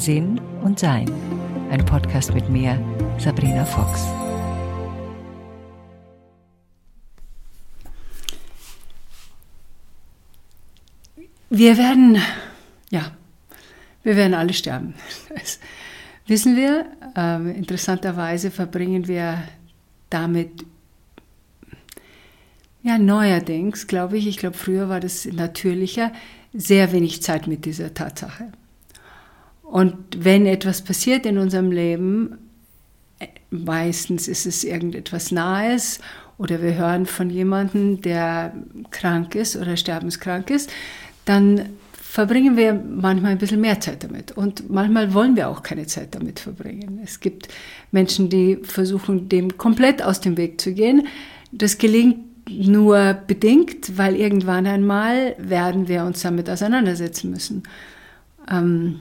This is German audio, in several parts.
Sinn und Sein. Ein Podcast mit mir, Sabrina Fox. Wir werden, ja, wir werden alle sterben. Das wissen wir. Ähm, interessanterweise verbringen wir damit ja, neuerdings, glaube ich, ich glaube, früher war das natürlicher, sehr wenig Zeit mit dieser Tatsache. Und wenn etwas passiert in unserem Leben, meistens ist es irgendetwas Nahes oder wir hören von jemandem, der krank ist oder sterbenskrank ist, dann verbringen wir manchmal ein bisschen mehr Zeit damit. Und manchmal wollen wir auch keine Zeit damit verbringen. Es gibt Menschen, die versuchen, dem komplett aus dem Weg zu gehen. Das gelingt nur bedingt, weil irgendwann einmal werden wir uns damit auseinandersetzen müssen. Ähm,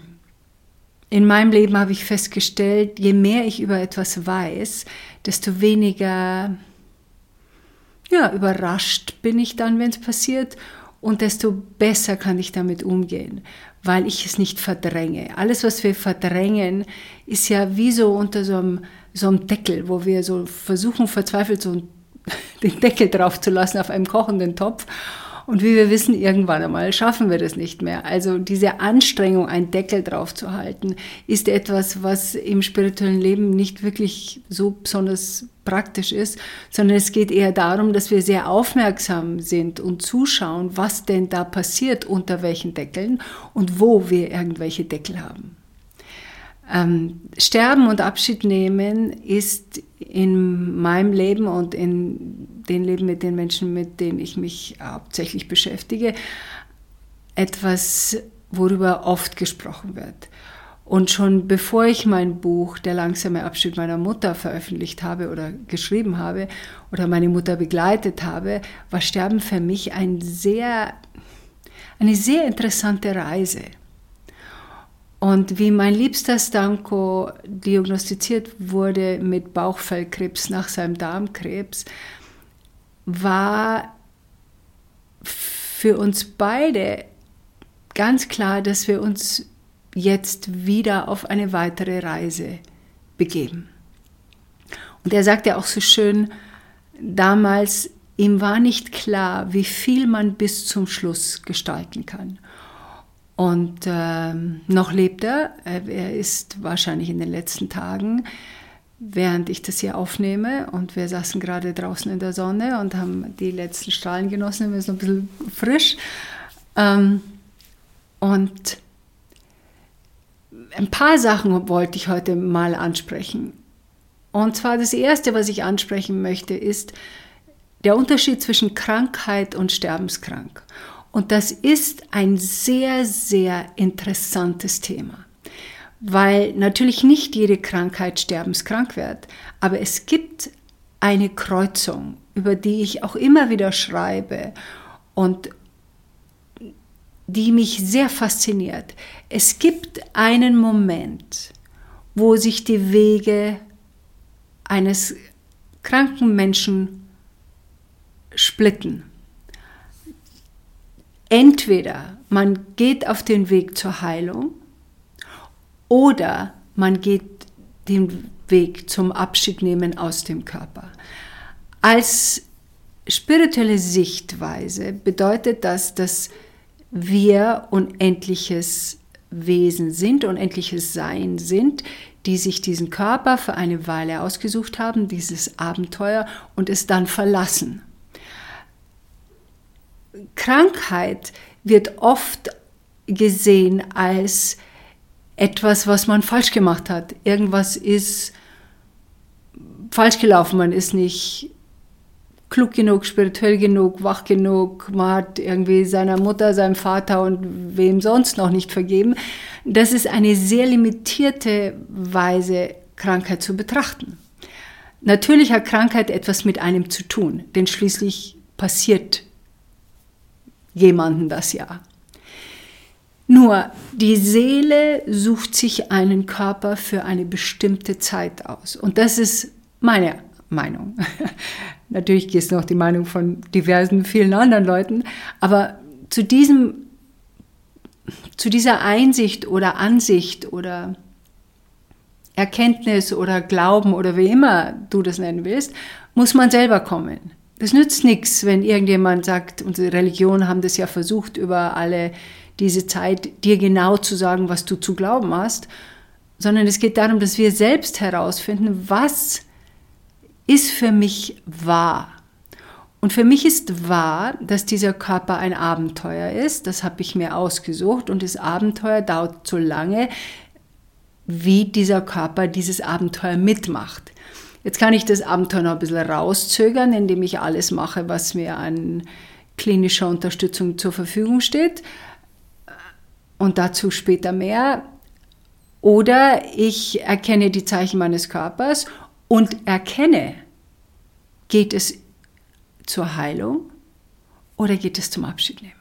in meinem Leben habe ich festgestellt, je mehr ich über etwas weiß, desto weniger ja, überrascht bin ich dann, wenn es passiert und desto besser kann ich damit umgehen, weil ich es nicht verdränge. Alles, was wir verdrängen, ist ja wie so unter so einem, so einem Deckel, wo wir so versuchen, verzweifelt so den Deckel drauf zu lassen auf einem kochenden Topf. Und wie wir wissen, irgendwann einmal schaffen wir das nicht mehr. Also diese Anstrengung, einen Deckel drauf zu halten, ist etwas, was im spirituellen Leben nicht wirklich so besonders praktisch ist, sondern es geht eher darum, dass wir sehr aufmerksam sind und zuschauen, was denn da passiert unter welchen Deckeln und wo wir irgendwelche Deckel haben. Ähm, Sterben und Abschied nehmen ist in meinem Leben und in den Leben mit den Menschen, mit denen ich mich hauptsächlich beschäftige, etwas, worüber oft gesprochen wird. Und schon bevor ich mein Buch Der langsame Abschied meiner Mutter veröffentlicht habe oder geschrieben habe oder meine Mutter begleitet habe, war Sterben für mich ein sehr, eine sehr interessante Reise. Und wie mein liebster Stanko diagnostiziert wurde mit Bauchfellkrebs nach seinem Darmkrebs, war für uns beide ganz klar, dass wir uns jetzt wieder auf eine weitere Reise begeben. Und er sagte auch so schön, damals, ihm war nicht klar, wie viel man bis zum Schluss gestalten kann. Und ähm, noch lebt er. Er ist wahrscheinlich in den letzten Tagen, während ich das hier aufnehme. Und wir saßen gerade draußen in der Sonne und haben die letzten Strahlen genossen. Wir sind ein bisschen frisch. Ähm, und ein paar Sachen wollte ich heute mal ansprechen. Und zwar das Erste, was ich ansprechen möchte, ist der Unterschied zwischen Krankheit und Sterbenskrank. Und das ist ein sehr, sehr interessantes Thema, weil natürlich nicht jede Krankheit sterbenskrank wird, aber es gibt eine Kreuzung, über die ich auch immer wieder schreibe und die mich sehr fasziniert. Es gibt einen Moment, wo sich die Wege eines kranken Menschen splitten. Entweder man geht auf den Weg zur Heilung oder man geht den Weg zum Abschiednehmen aus dem Körper. Als spirituelle Sichtweise bedeutet das, dass wir unendliches Wesen sind, unendliches Sein sind, die sich diesen Körper für eine Weile ausgesucht haben, dieses Abenteuer und es dann verlassen. Krankheit wird oft gesehen als etwas, was man falsch gemacht hat. Irgendwas ist falsch gelaufen, man ist nicht klug genug, spirituell genug, wach genug, man hat irgendwie seiner Mutter, seinem Vater und wem sonst noch nicht vergeben. Das ist eine sehr limitierte Weise, Krankheit zu betrachten. Natürlich hat Krankheit etwas mit einem zu tun, denn schließlich passiert jemanden das ja. Nur die Seele sucht sich einen Körper für eine bestimmte Zeit aus. Und das ist meine Meinung. Natürlich gibt es noch die Meinung von diversen, vielen anderen Leuten. Aber zu diesem zu dieser Einsicht oder Ansicht oder Erkenntnis oder Glauben oder wie immer du das nennen willst, muss man selber kommen. Das nützt nichts, wenn irgendjemand sagt, unsere Religionen haben das ja versucht, über alle diese Zeit dir genau zu sagen, was du zu glauben hast, sondern es geht darum, dass wir selbst herausfinden, was ist für mich wahr. Und für mich ist wahr, dass dieser Körper ein Abenteuer ist. Das habe ich mir ausgesucht. Und das Abenteuer dauert so lange, wie dieser Körper dieses Abenteuer mitmacht. Jetzt kann ich das Abenteuer noch ein bisschen rauszögern, indem ich alles mache, was mir an klinischer Unterstützung zur Verfügung steht. Und dazu später mehr. Oder ich erkenne die Zeichen meines Körpers und erkenne, geht es zur Heilung oder geht es zum Abschied nehmen?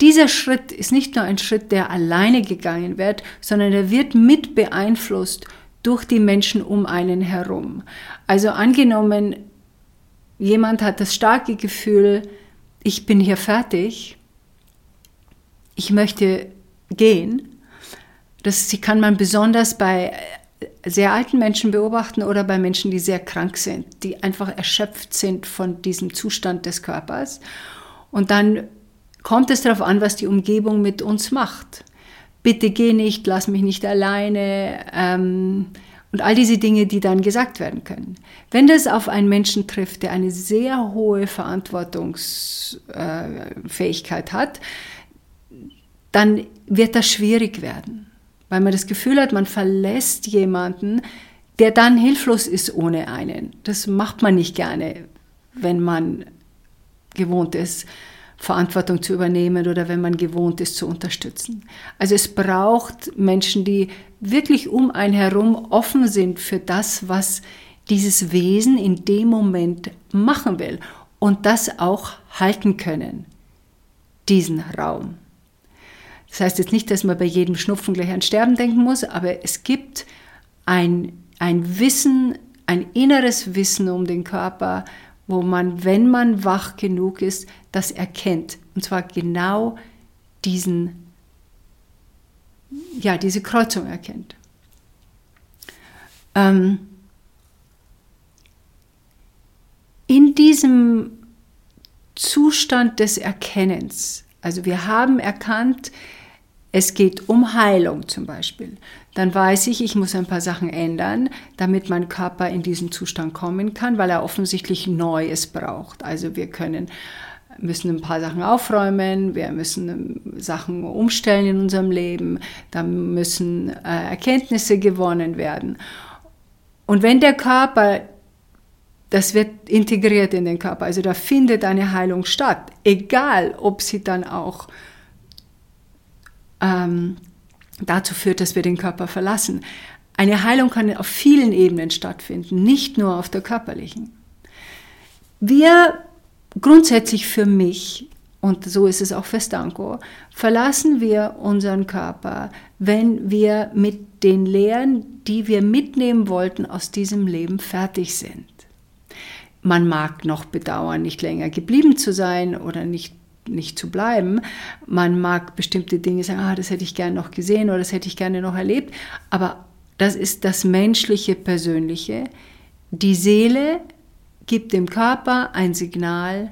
Dieser Schritt ist nicht nur ein Schritt, der alleine gegangen wird, sondern er wird mit beeinflusst durch die Menschen um einen herum. Also angenommen, jemand hat das starke Gefühl, ich bin hier fertig, ich möchte gehen. Das kann man besonders bei sehr alten Menschen beobachten oder bei Menschen, die sehr krank sind, die einfach erschöpft sind von diesem Zustand des Körpers. Und dann kommt es darauf an, was die Umgebung mit uns macht. Bitte geh nicht, lass mich nicht alleine ähm, und all diese Dinge, die dann gesagt werden können. Wenn das auf einen Menschen trifft, der eine sehr hohe Verantwortungsfähigkeit hat, dann wird das schwierig werden weil man das Gefühl hat, man verlässt jemanden, der dann hilflos ist ohne einen. Das macht man nicht gerne, wenn man gewohnt ist, Verantwortung zu übernehmen oder wenn man gewohnt ist zu unterstützen. Also es braucht Menschen, die wirklich um einen herum offen sind für das, was dieses Wesen in dem Moment machen will und das auch halten können, diesen Raum. Das heißt jetzt nicht, dass man bei jedem Schnupfen gleich an Sterben denken muss, aber es gibt ein, ein Wissen, ein inneres Wissen um den Körper, wo man, wenn man wach genug ist, das erkennt. Und zwar genau diesen, ja, diese Kreuzung erkennt. Ähm, in diesem Zustand des Erkennens, also wir haben erkannt, es geht um Heilung zum Beispiel. Dann weiß ich, ich muss ein paar Sachen ändern, damit mein Körper in diesen Zustand kommen kann, weil er offensichtlich Neues braucht. Also wir können müssen ein paar Sachen aufräumen, wir müssen ähm, Sachen umstellen in unserem Leben, da müssen äh, Erkenntnisse gewonnen werden. Und wenn der Körper, das wird integriert in den Körper, also da findet eine Heilung statt, egal ob sie dann auch ähm, dazu führt, dass wir den Körper verlassen. Eine Heilung kann auf vielen Ebenen stattfinden, nicht nur auf der körperlichen. Wir grundsätzlich für mich, und so ist es auch für Stanko, verlassen wir unseren Körper, wenn wir mit den Lehren, die wir mitnehmen wollten, aus diesem Leben fertig sind. Man mag noch bedauern, nicht länger geblieben zu sein oder nicht nicht zu bleiben. Man mag bestimmte Dinge sagen, ah, das hätte ich gerne noch gesehen oder das hätte ich gerne noch erlebt, aber das ist das menschliche, persönliche. Die Seele gibt dem Körper ein Signal,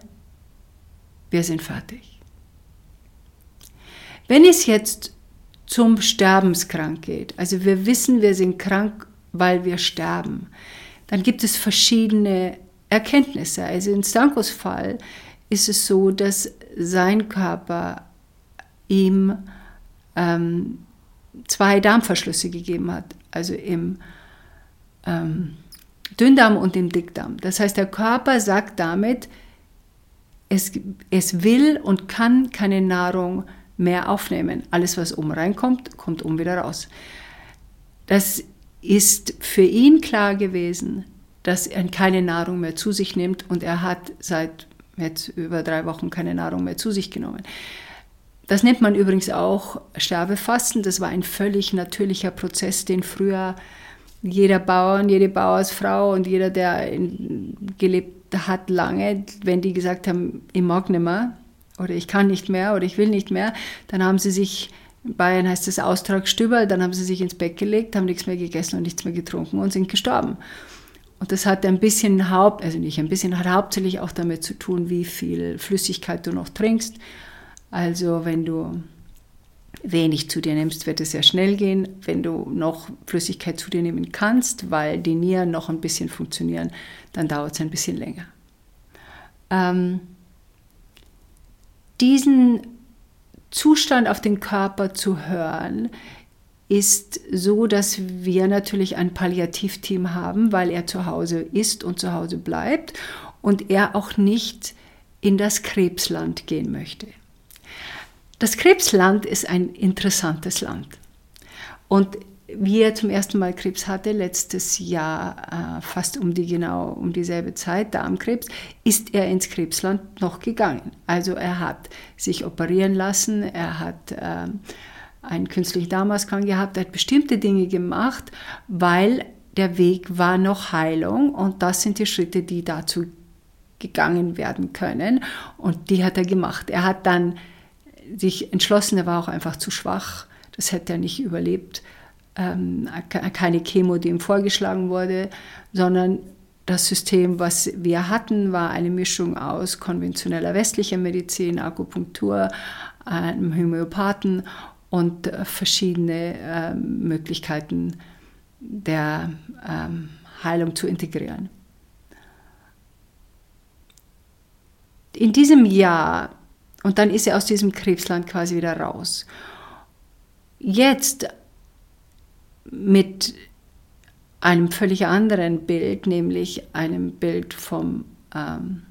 wir sind fertig. Wenn es jetzt zum Sterbenskrank geht, also wir wissen, wir sind krank, weil wir sterben, dann gibt es verschiedene Erkenntnisse. Also in Stankos Fall ist es so, dass sein Körper ihm ähm, zwei Darmverschlüsse gegeben hat, also im ähm, Dünndarm und im Dickdarm. Das heißt, der Körper sagt damit, es, es will und kann keine Nahrung mehr aufnehmen. Alles, was oben reinkommt, kommt oben wieder raus. Das ist für ihn klar gewesen, dass er keine Nahrung mehr zu sich nimmt und er hat seit jetzt über drei Wochen keine Nahrung mehr zu sich genommen. Das nennt man übrigens auch Sterbefasten. Das war ein völlig natürlicher Prozess, den früher jeder Bauer und jede Bauersfrau und jeder, der gelebt hat lange, wenn die gesagt haben, ich mag nicht mehr, oder ich kann nicht mehr oder ich will nicht mehr, dann haben sie sich, in Bayern heißt es Austragstüber, dann haben sie sich ins Bett gelegt, haben nichts mehr gegessen und nichts mehr getrunken und sind gestorben. Und das hat ein bisschen Haupt, also nicht ein bisschen, hat hauptsächlich auch damit zu tun, wie viel Flüssigkeit du noch trinkst. Also wenn du wenig zu dir nimmst, wird es sehr schnell gehen. Wenn du noch Flüssigkeit zu dir nehmen kannst, weil die Nieren noch ein bisschen funktionieren, dann dauert es ein bisschen länger. Ähm, diesen Zustand auf den Körper zu hören, ist so, dass wir natürlich ein Palliativteam haben, weil er zu Hause ist und zu Hause bleibt und er auch nicht in das Krebsland gehen möchte. Das Krebsland ist ein interessantes Land. Und wie er zum ersten Mal Krebs hatte, letztes Jahr, äh, fast um die genau um dieselbe Zeit, Darmkrebs, ist er ins Krebsland noch gegangen. Also er hat sich operieren lassen, er hat äh, einen künstlichen Darmausgang gehabt, er hat bestimmte Dinge gemacht, weil der Weg war noch Heilung und das sind die Schritte, die dazu gegangen werden können. Und die hat er gemacht. Er hat dann sich entschlossen, er war auch einfach zu schwach, das hätte er nicht überlebt. Ähm, keine Chemo, die ihm vorgeschlagen wurde, sondern das System, was wir hatten, war eine Mischung aus konventioneller westlicher Medizin, Akupunktur, einem Homöopathen und äh, verschiedene äh, Möglichkeiten der ähm, Heilung zu integrieren. In diesem Jahr, und dann ist er aus diesem Krebsland quasi wieder raus. Jetzt mit einem völlig anderen Bild, nämlich einem Bild vom ähm,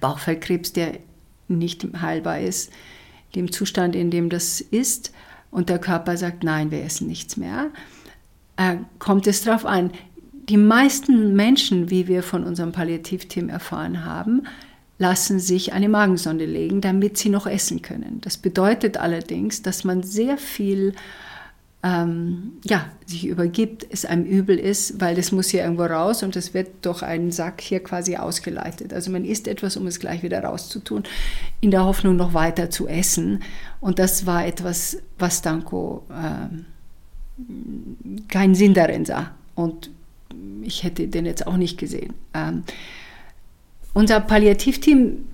Bauchfellkrebs, der nicht heilbar ist, dem Zustand, in dem das ist, und der Körper sagt, nein, wir essen nichts mehr, äh, kommt es darauf an. Die meisten Menschen, wie wir von unserem Palliativteam erfahren haben, lassen sich eine Magensonde legen, damit sie noch essen können. Das bedeutet allerdings, dass man sehr viel ähm, ja, sich übergibt, es einem übel ist, weil das muss hier irgendwo raus und es wird durch einen Sack hier quasi ausgeleitet. Also man isst etwas, um es gleich wieder rauszutun, in der Hoffnung noch weiter zu essen. Und das war etwas, was Danko ähm, keinen Sinn darin sah. Und ich hätte den jetzt auch nicht gesehen. Ähm, unser Palliativteam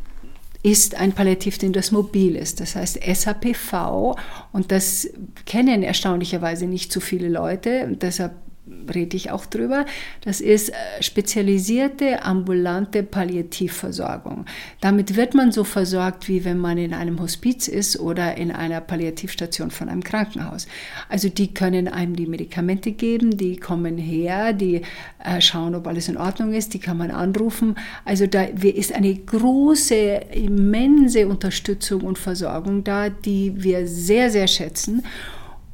ist ein Palliativteam, das mobil ist. Das heißt SAPV und das kennen erstaunlicherweise nicht so viele Leute. Deshalb rede ich auch drüber. Das ist äh, spezialisierte ambulante Palliativversorgung. Damit wird man so versorgt, wie wenn man in einem Hospiz ist oder in einer Palliativstation von einem Krankenhaus. Also die können einem die Medikamente geben, die kommen her, die äh, schauen, ob alles in Ordnung ist, die kann man anrufen. Also da ist eine große, immense Unterstützung und Versorgung da, die wir sehr, sehr schätzen.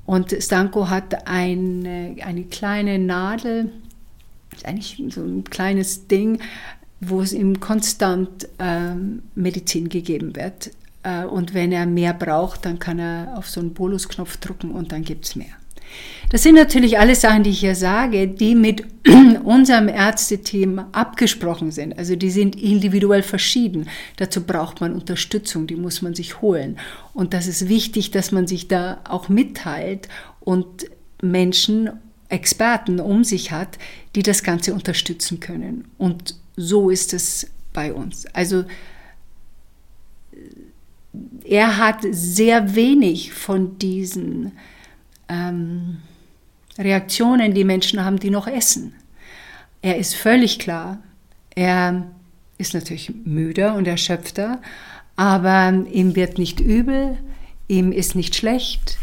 Und Stanko hat eine, eine kleine Nadel, eigentlich so ein kleines Ding, wo es ihm konstant ähm, Medizin gegeben wird. Äh, und wenn er mehr braucht, dann kann er auf so einen Bolusknopf drücken und dann gibt es mehr. Das sind natürlich alle Sachen, die ich hier sage, die mit unserem Ärzteteam abgesprochen sind. Also die sind individuell verschieden. Dazu braucht man Unterstützung, die muss man sich holen. Und das ist wichtig, dass man sich da auch mitteilt und Menschen, Experten um sich hat, die das Ganze unterstützen können. Und so ist es bei uns. Also er hat sehr wenig von diesen ähm, Reaktionen, die Menschen haben, die noch essen. Er ist völlig klar. Er ist natürlich müder und erschöpfter, aber ihm wird nicht übel, ihm ist nicht schlecht,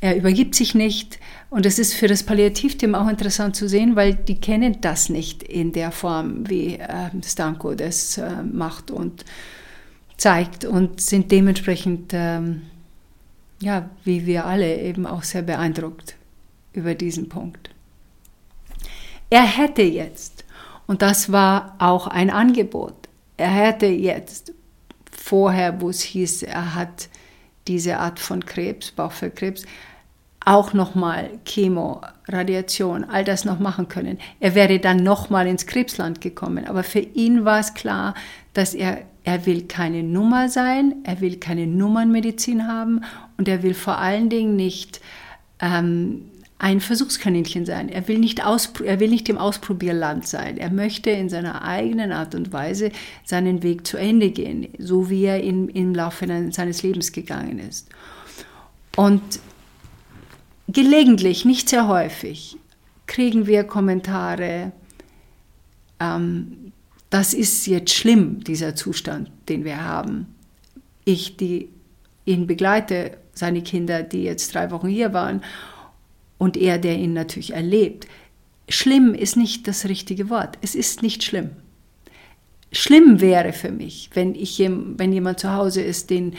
er übergibt sich nicht. Und es ist für das Palliativteam auch interessant zu sehen, weil die kennen das nicht in der Form, wie äh, Stanko das äh, macht und zeigt und sind dementsprechend ähm, ja, wie wir alle eben auch sehr beeindruckt über diesen Punkt. Er hätte jetzt, und das war auch ein Angebot, er hätte jetzt vorher, wo es hieß, er hat diese Art von Krebs, Bauchfellkrebs, auch nochmal Chemo, Radiation, all das noch machen können. Er wäre dann nochmal ins Krebsland gekommen. Aber für ihn war es klar, dass er er will keine Nummer sein, er will keine Nummernmedizin haben und er will vor allen Dingen nicht ähm, ein Versuchskaninchen sein. Er will, nicht er will nicht im Ausprobierland sein. Er möchte in seiner eigenen Art und Weise seinen Weg zu Ende gehen, so wie er in, im Laufe seines Lebens gegangen ist. Und gelegentlich, nicht sehr häufig, kriegen wir Kommentare, ähm, das ist jetzt schlimm, dieser Zustand, den wir haben. Ich, die ihn begleite, seine Kinder, die jetzt drei Wochen hier waren, und er, der ihn natürlich erlebt. Schlimm ist nicht das richtige Wort. Es ist nicht schlimm. Schlimm wäre für mich, wenn, ich, wenn jemand zu Hause ist, den,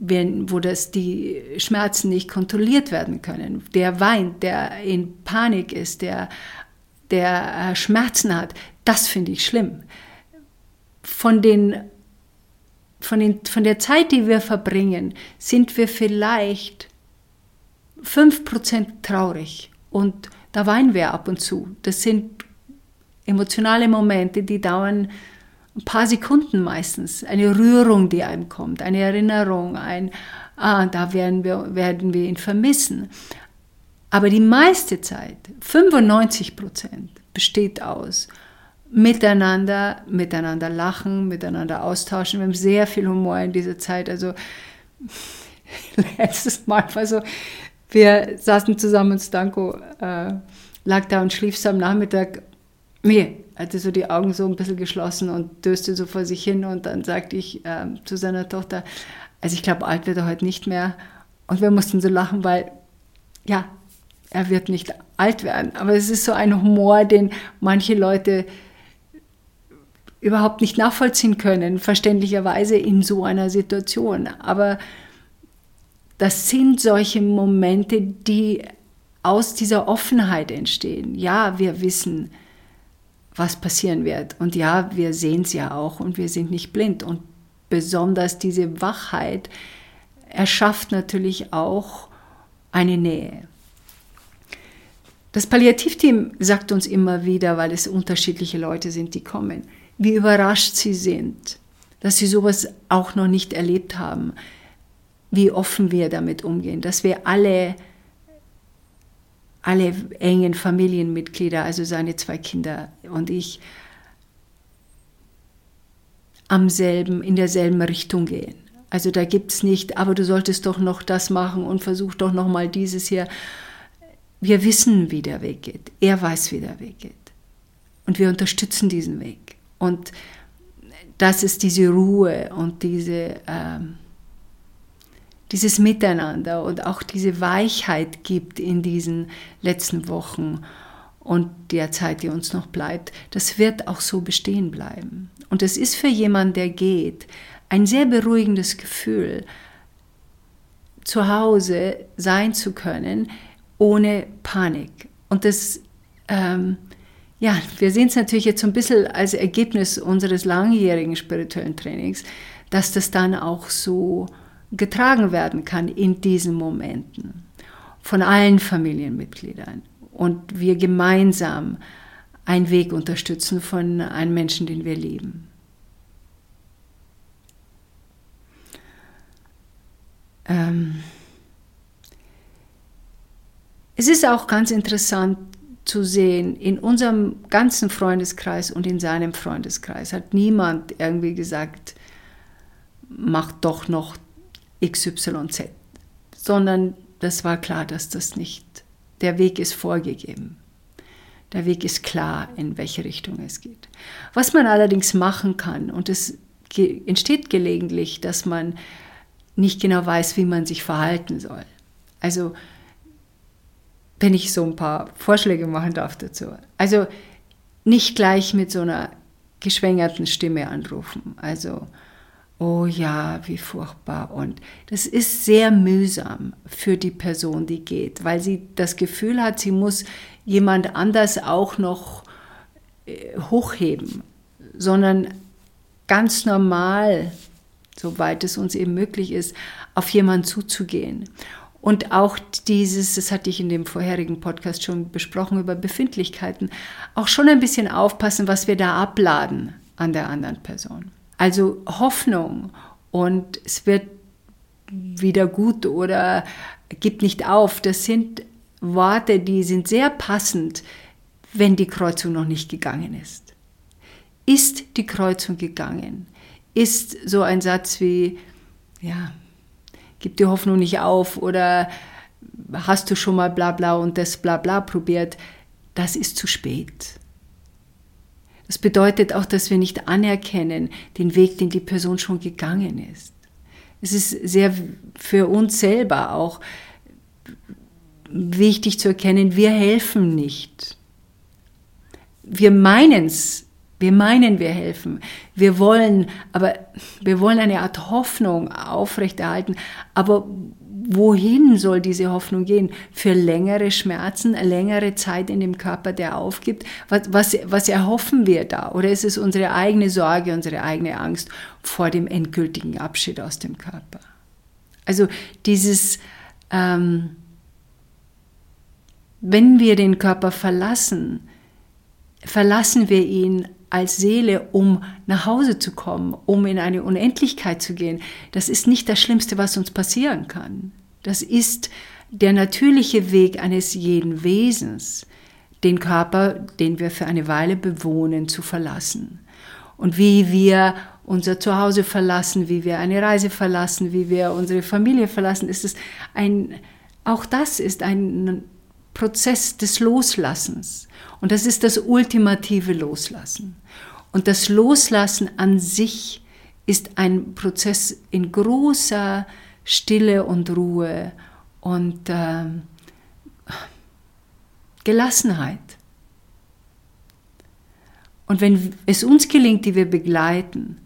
wenn, wo das die Schmerzen nicht kontrolliert werden können, der weint, der in Panik ist, der, der äh, Schmerzen hat, das finde ich schlimm. Von, den, von, den, von der Zeit, die wir verbringen, sind wir vielleicht 5% traurig und da weinen wir ab und zu. Das sind emotionale Momente, die dauern ein paar Sekunden meistens. Eine Rührung, die einem kommt, eine Erinnerung, ein, ah, da werden wir, werden wir ihn vermissen. Aber die meiste Zeit, 95% besteht aus miteinander, miteinander lachen, miteinander austauschen. Wir haben sehr viel Humor in dieser Zeit. Also letztes Mal war so, wir saßen zusammen und Stanko äh, lag da und schlief am Nachmittag. Nee, hatte so die Augen so ein bisschen geschlossen und döste so vor sich hin. Und dann sagte ich äh, zu seiner Tochter, also ich glaube, alt wird er heute nicht mehr. Und wir mussten so lachen, weil, ja, er wird nicht alt werden. Aber es ist so ein Humor, den manche Leute überhaupt nicht nachvollziehen können, verständlicherweise in so einer Situation. Aber das sind solche Momente, die aus dieser Offenheit entstehen. Ja, wir wissen, was passieren wird. Und ja, wir sehen es ja auch und wir sind nicht blind. Und besonders diese Wachheit erschafft natürlich auch eine Nähe. Das Palliativteam sagt uns immer wieder, weil es unterschiedliche Leute sind, die kommen, wie überrascht sie sind, dass sie sowas auch noch nicht erlebt haben, wie offen wir damit umgehen, dass wir alle, alle engen Familienmitglieder, also seine zwei Kinder und ich, am selben, in derselben Richtung gehen. Also da gibt es nicht, aber du solltest doch noch das machen und versuch doch noch mal dieses hier. Wir wissen, wie der Weg geht. Er weiß, wie der Weg geht. Und wir unterstützen diesen Weg. Und das ist diese Ruhe und diese ähm, dieses Miteinander und auch diese Weichheit gibt in diesen letzten Wochen und der Zeit, die uns noch bleibt, das wird auch so bestehen bleiben. Und es ist für jemanden, der geht, ein sehr beruhigendes Gefühl, zu Hause sein zu können, ohne Panik. Und das, ähm, ja, wir sehen es natürlich jetzt so ein bisschen als Ergebnis unseres langjährigen spirituellen Trainings, dass das dann auch so getragen werden kann in diesen Momenten von allen Familienmitgliedern und wir gemeinsam einen Weg unterstützen von einem Menschen, den wir lieben. Ähm es ist auch ganz interessant zu sehen, in unserem ganzen Freundeskreis und in seinem Freundeskreis hat niemand irgendwie gesagt, mach doch noch XYZ, sondern das war klar, dass das nicht, der Weg ist vorgegeben. Der Weg ist klar, in welche Richtung es geht. Was man allerdings machen kann, und es entsteht gelegentlich, dass man nicht genau weiß, wie man sich verhalten soll. Also, wenn ich so ein paar Vorschläge machen darf dazu. Also, nicht gleich mit so einer geschwängerten Stimme anrufen. Also, oh ja, wie furchtbar. Und das ist sehr mühsam für die Person, die geht, weil sie das Gefühl hat, sie muss jemand anders auch noch äh, hochheben, sondern ganz normal, soweit es uns eben möglich ist, auf jemanden zuzugehen. Und auch dieses, das hatte ich in dem vorherigen Podcast schon besprochen über Befindlichkeiten, auch schon ein bisschen aufpassen, was wir da abladen an der anderen Person. Also Hoffnung und es wird wieder gut oder gibt nicht auf, das sind Worte, die sind sehr passend, wenn die Kreuzung noch nicht gegangen ist. Ist die Kreuzung gegangen? Ist so ein Satz wie, ja, gib die Hoffnung nicht auf oder hast du schon mal bla bla und das bla bla probiert, das ist zu spät. Das bedeutet auch, dass wir nicht anerkennen den Weg, den die Person schon gegangen ist. Es ist sehr für uns selber auch wichtig zu erkennen, wir helfen nicht. Wir meinen es, wir meinen, wir helfen. Wir wollen, aber wir wollen eine Art Hoffnung aufrechterhalten. Aber wohin soll diese Hoffnung gehen? Für längere Schmerzen, längere Zeit in dem Körper, der aufgibt? Was, was, was erhoffen wir da? Oder ist es unsere eigene Sorge, unsere eigene Angst vor dem endgültigen Abschied aus dem Körper? Also dieses, ähm, wenn wir den Körper verlassen, verlassen wir ihn als Seele, um nach Hause zu kommen, um in eine Unendlichkeit zu gehen. Das ist nicht das Schlimmste, was uns passieren kann. Das ist der natürliche Weg eines jeden Wesens, den Körper, den wir für eine Weile bewohnen, zu verlassen. Und wie wir unser Zuhause verlassen, wie wir eine Reise verlassen, wie wir unsere Familie verlassen, ist es ein, auch das ist ein Prozess des Loslassens. Und das ist das ultimative Loslassen. Und das Loslassen an sich ist ein Prozess in großer Stille und Ruhe und äh, Gelassenheit. Und wenn es uns gelingt, die wir begleiten,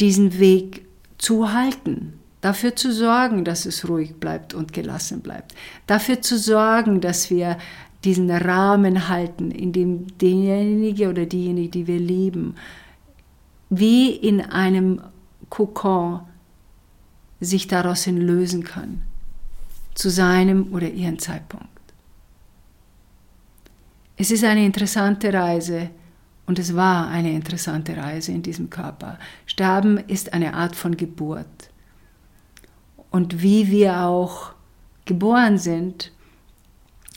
diesen Weg zu halten, dafür zu sorgen, dass es ruhig bleibt und gelassen bleibt, dafür zu sorgen, dass wir diesen Rahmen halten, in dem derjenige oder diejenige, die wir lieben, wie in einem Kokon sich daraus hin lösen kann, zu seinem oder ihrem Zeitpunkt. Es ist eine interessante Reise und es war eine interessante Reise in diesem Körper. Sterben ist eine Art von Geburt und wie wir auch geboren sind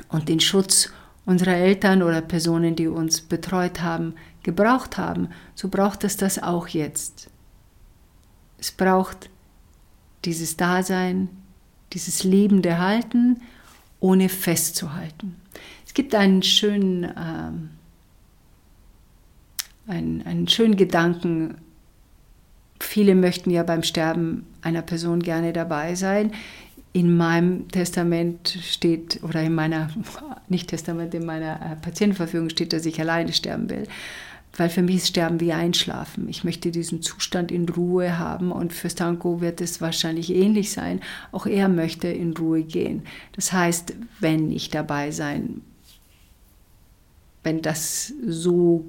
und den Schutz unserer Eltern oder Personen, die uns betreut haben, gebraucht haben, so braucht es das auch jetzt. Es braucht dieses Dasein, dieses liebende Halten, ohne festzuhalten. Es gibt einen schönen, ähm, einen, einen schönen Gedanken Viele möchten ja beim Sterben einer Person gerne dabei sein. In meinem Testament steht, oder in meiner, nicht Testament, in meiner äh, Patientenverfügung steht, dass ich alleine sterben will. Weil für mich ist Sterben wie Einschlafen. Ich möchte diesen Zustand in Ruhe haben und für Stanko wird es wahrscheinlich ähnlich sein. Auch er möchte in Ruhe gehen. Das heißt, wenn ich dabei sein, wenn das so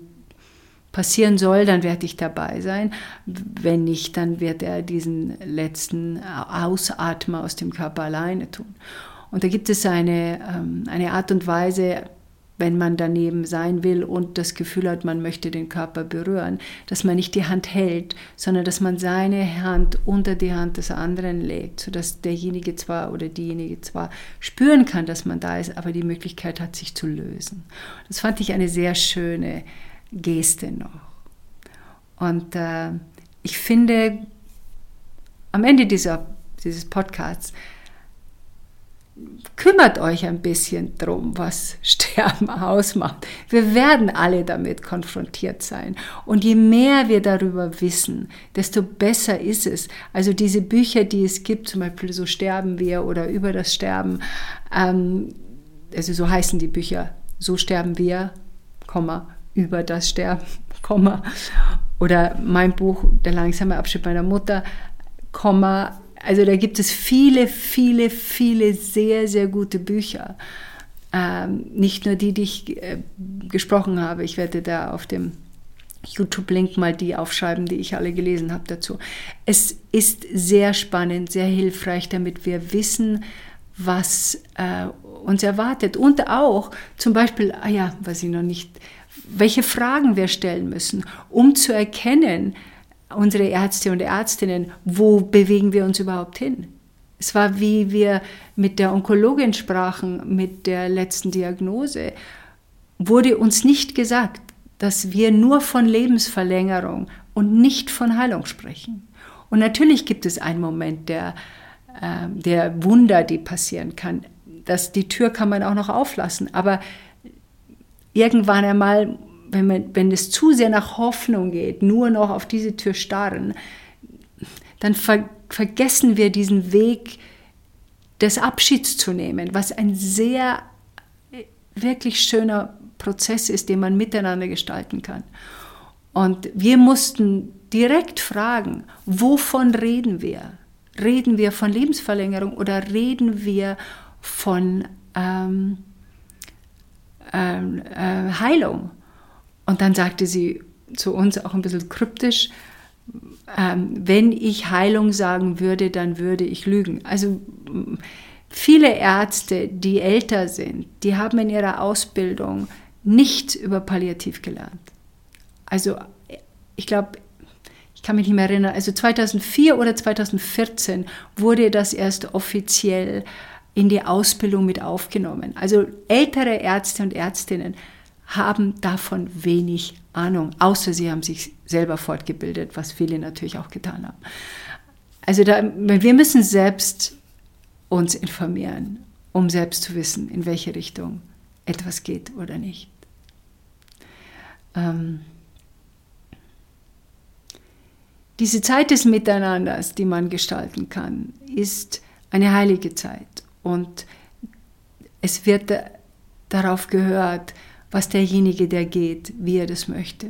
passieren soll, dann werde ich dabei sein. Wenn nicht, dann wird er diesen letzten Ausatmer aus dem Körper alleine tun. Und da gibt es eine, ähm, eine Art und Weise, wenn man daneben sein will und das Gefühl hat, man möchte den Körper berühren, dass man nicht die Hand hält, sondern dass man seine Hand unter die Hand des anderen legt, sodass derjenige zwar oder diejenige zwar spüren kann, dass man da ist, aber die Möglichkeit hat, sich zu lösen. Das fand ich eine sehr schöne Geste noch. Und äh, ich finde, am Ende dieser, dieses Podcasts, kümmert euch ein bisschen drum, was Sterben ausmacht. Wir werden alle damit konfrontiert sein. Und je mehr wir darüber wissen, desto besser ist es. Also diese Bücher, die es gibt, zum Beispiel So sterben wir oder über das Sterben, ähm, also so heißen die Bücher, So sterben wir, über das Sterben, Komma. Oder mein Buch Der langsame Abschied meiner Mutter, Komma. Also da gibt es viele, viele, viele sehr, sehr gute Bücher. Ähm, nicht nur die, die ich äh, gesprochen habe. Ich werde da auf dem YouTube-Link mal die aufschreiben, die ich alle gelesen habe dazu. Es ist sehr spannend, sehr hilfreich, damit wir wissen, was äh, uns erwartet. Und auch zum Beispiel, ah ja, was ich noch nicht welche Fragen wir stellen müssen, um zu erkennen, unsere Ärzte und Ärztinnen, wo bewegen wir uns überhaupt hin? Es war, wie wir mit der Onkologin sprachen, mit der letzten Diagnose, wurde uns nicht gesagt, dass wir nur von Lebensverlängerung und nicht von Heilung sprechen. Und natürlich gibt es einen Moment der, äh, der Wunder, die passieren kann. Das, die Tür kann man auch noch auflassen, aber irgendwann einmal, wenn, man, wenn es zu sehr nach Hoffnung geht, nur noch auf diese Tür starren, dann ver vergessen wir diesen Weg des Abschieds zu nehmen, was ein sehr wirklich schöner Prozess ist, den man miteinander gestalten kann. Und wir mussten direkt fragen, wovon reden wir? Reden wir von Lebensverlängerung oder reden wir von ähm, ähm äh, Heilung? Und dann sagte sie zu uns auch ein bisschen kryptisch, ähm, wenn ich Heilung sagen würde, dann würde ich lügen. Also viele Ärzte, die älter sind, die haben in ihrer Ausbildung nichts über Palliativ gelernt. Also ich glaube, ich kann mich nicht mehr erinnern, also 2004 oder 2014 wurde das erst offiziell in die Ausbildung mit aufgenommen. Also ältere Ärzte und Ärztinnen haben davon wenig Ahnung, außer sie haben sich selber fortgebildet, was viele natürlich auch getan haben. Also da, wir müssen selbst uns informieren, um selbst zu wissen, in welche Richtung etwas geht oder nicht. Ähm, diese Zeit des Miteinanders, die man gestalten kann, ist eine heilige Zeit und es wird darauf gehört, was derjenige, der geht, wie er das möchte.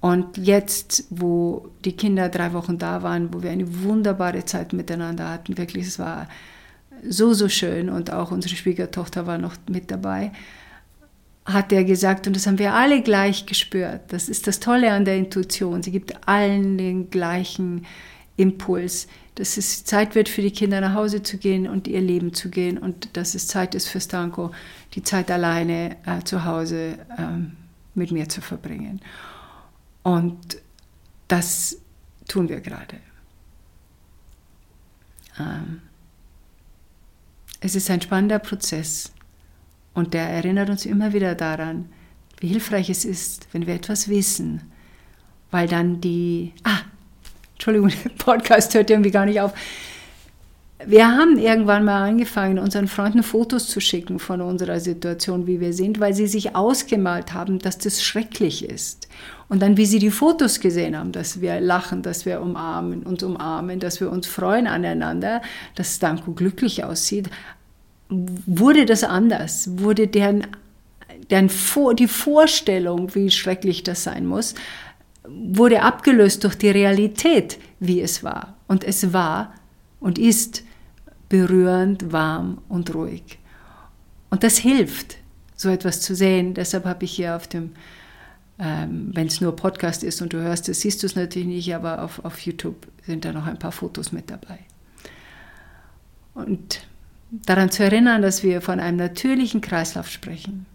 Und jetzt, wo die Kinder drei Wochen da waren, wo wir eine wunderbare Zeit miteinander hatten, wirklich, es war so, so schön und auch unsere Schwiegertochter war noch mit dabei, hat er gesagt, und das haben wir alle gleich gespürt, das ist das Tolle an der Intuition, sie gibt allen den gleichen Impuls, dass es Zeit wird für die Kinder nach Hause zu gehen und ihr Leben zu gehen und dass es Zeit ist für Stanko, die Zeit alleine äh, zu Hause ähm, mit mir zu verbringen. Und das tun wir gerade. Ähm, es ist ein spannender Prozess und der erinnert uns immer wieder daran, wie hilfreich es ist, wenn wir etwas wissen, weil dann die, ah, Entschuldigung, der Podcast hört irgendwie gar nicht auf. Wir haben irgendwann mal angefangen, unseren Freunden Fotos zu schicken von unserer Situation, wie wir sind, weil sie sich ausgemalt haben, dass das schrecklich ist. Und dann, wie sie die Fotos gesehen haben, dass wir lachen, dass wir umarmen, uns umarmen, dass wir uns freuen aneinander, dass Stanko glücklich aussieht, wurde das anders, wurde deren, deren die Vorstellung, wie schrecklich das sein muss, wurde abgelöst durch die Realität, wie es war. Und es war und ist berührend, warm und ruhig. Und das hilft, so etwas zu sehen. Deshalb habe ich hier auf dem, ähm, wenn es nur Podcast ist und du hörst es, siehst du es natürlich nicht, aber auf, auf YouTube sind da noch ein paar Fotos mit dabei. Und daran zu erinnern, dass wir von einem natürlichen Kreislauf sprechen.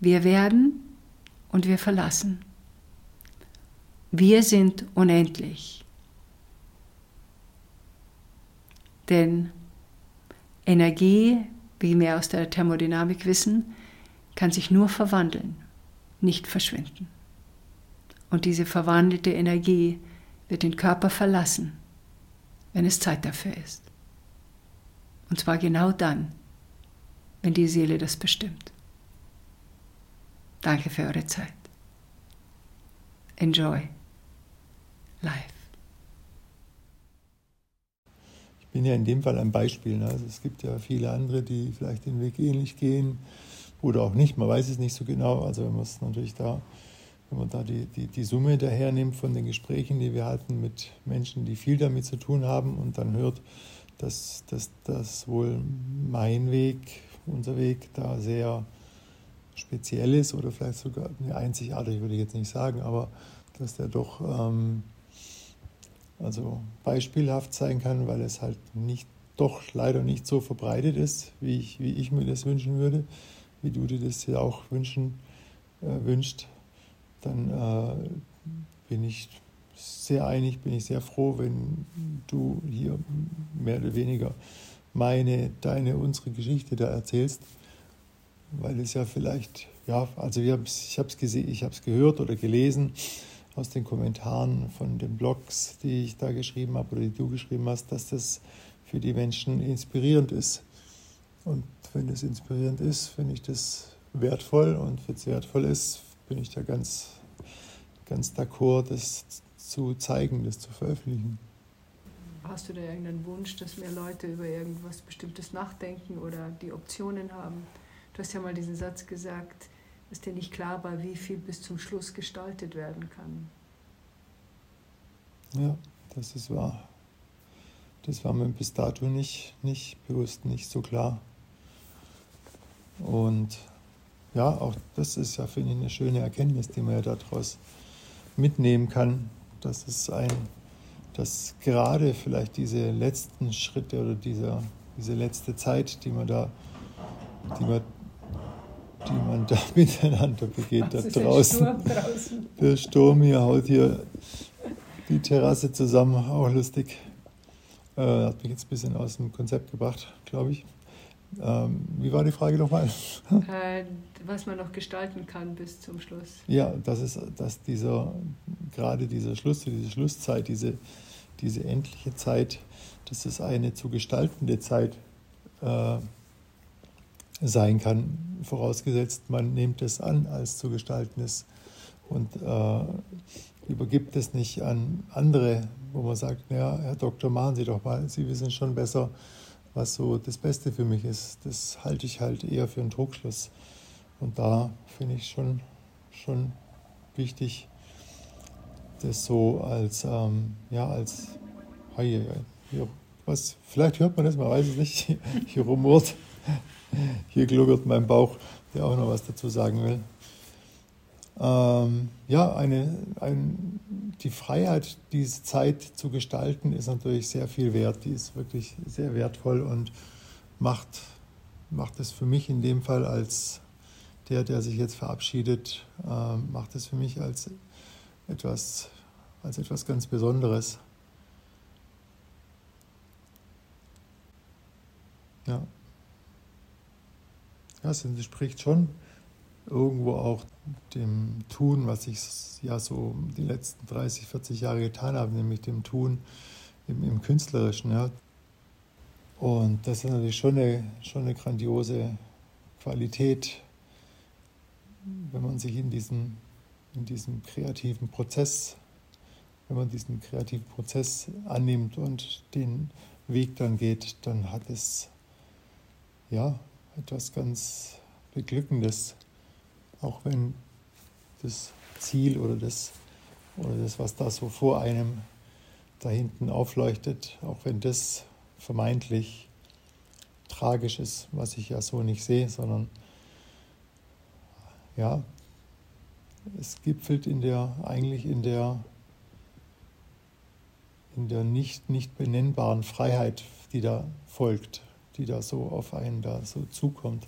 Wir werden und wir verlassen. Wir sind unendlich. Denn Energie, wie wir aus der Thermodynamik wissen, kann sich nur verwandeln, nicht verschwinden. Und diese verwandelte Energie wird den Körper verlassen, wenn es Zeit dafür ist. Und zwar genau dann, wenn die Seele das bestimmt. Danke für eure Zeit. Enjoy life. Ich bin ja in dem Fall ein Beispiel. Ne? Also es gibt ja viele andere, die vielleicht den Weg ähnlich gehen oder auch nicht. Man weiß es nicht so genau. Also wenn man es natürlich da, wenn man da die, die, die Summe daher nimmt von den Gesprächen, die wir hatten mit Menschen, die viel damit zu tun haben und dann hört, dass, dass, dass wohl mein Weg, unser Weg da sehr speziell ist oder vielleicht sogar einzigartig, würde ich jetzt nicht sagen, aber dass der doch ähm, also beispielhaft sein kann, weil es halt nicht, doch leider nicht so verbreitet ist, wie ich, wie ich mir das wünschen würde, wie du dir das ja auch wünschen, äh, wünscht, dann äh, bin ich sehr einig, bin ich sehr froh, wenn du hier mehr oder weniger meine, deine, unsere Geschichte da erzählst, weil es ja vielleicht, ja, also ich habe es ich habe es gehört oder gelesen aus den Kommentaren von den Blogs, die ich da geschrieben habe oder die du geschrieben hast, dass das für die Menschen inspirierend ist. Und wenn es inspirierend ist, finde ich das wertvoll und wenn es wertvoll ist, bin ich da ganz, ganz d'accord, das zu zeigen, das zu veröffentlichen. Hast du da irgendeinen Wunsch, dass mehr Leute über irgendwas Bestimmtes nachdenken oder die Optionen haben? Du hast ja mal diesen Satz gesagt, dass dir nicht klar war, wie viel bis zum Schluss gestaltet werden kann. Ja, das ist wahr. Das war mir bis dato nicht, nicht bewusst, nicht so klar. Und ja, auch das ist ja, finde ich, eine schöne Erkenntnis, die man ja daraus mitnehmen kann, dass es ein, dass gerade vielleicht diese letzten Schritte oder dieser, diese letzte Zeit, die man da, die man, die man da miteinander begeht, da draußen. Der Sturm, draußen. Der Sturm hier haut hier die Terrasse zusammen, auch lustig. Äh, hat mich jetzt ein bisschen aus dem Konzept gebracht, glaube ich. Ähm, wie war die Frage nochmal? Äh, was man noch gestalten kann bis zum Schluss. Ja, das ist, dass dieser, gerade dieser Schluss, diese Schlusszeit, diese, diese endliche Zeit, dass es eine zu gestaltende Zeit äh, sein kann, vorausgesetzt man nimmt es an als zu gestaltendes und äh, übergibt es nicht an andere, wo man sagt, ja, Herr Doktor, machen Sie doch mal, Sie wissen schon besser, was so das Beste für mich ist. Das halte ich halt eher für einen Druckschluss. Und da finde ich schon, schon wichtig, das so als, ähm, ja, als, hier, was, vielleicht hört man das, man weiß es nicht, hier rumort, hier gluckert mein Bauch, der auch noch was dazu sagen will. Ähm, ja, eine, ein, die Freiheit, diese Zeit zu gestalten, ist natürlich sehr viel wert. Die ist wirklich sehr wertvoll und macht, macht es für mich in dem Fall als der, der sich jetzt verabschiedet, äh, macht es für mich als etwas, als etwas ganz Besonderes. Ja. Ja, es entspricht schon irgendwo auch dem Tun, was ich ja so die letzten 30, 40 Jahre getan habe, nämlich dem Tun im, im Künstlerischen. Ja. Und das ist natürlich schon eine, schon eine grandiose Qualität, wenn man sich in diesem, in diesem kreativen Prozess, wenn man diesen kreativen Prozess annimmt und den Weg dann geht, dann hat es ja etwas ganz Beglückendes auch wenn das Ziel oder das, oder das, was da so vor einem da hinten aufleuchtet, auch wenn das vermeintlich tragisch ist, was ich ja so nicht sehe, sondern ja, es gipfelt in der, eigentlich in der, in der nicht, nicht benennbaren Freiheit, die da folgt, die da so auf einen da so zukommt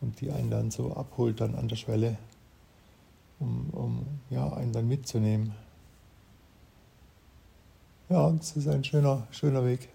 und die einen dann so abholt dann an der Schwelle, um, um ja, einen dann mitzunehmen. Ja, es ist ein schöner, schöner Weg.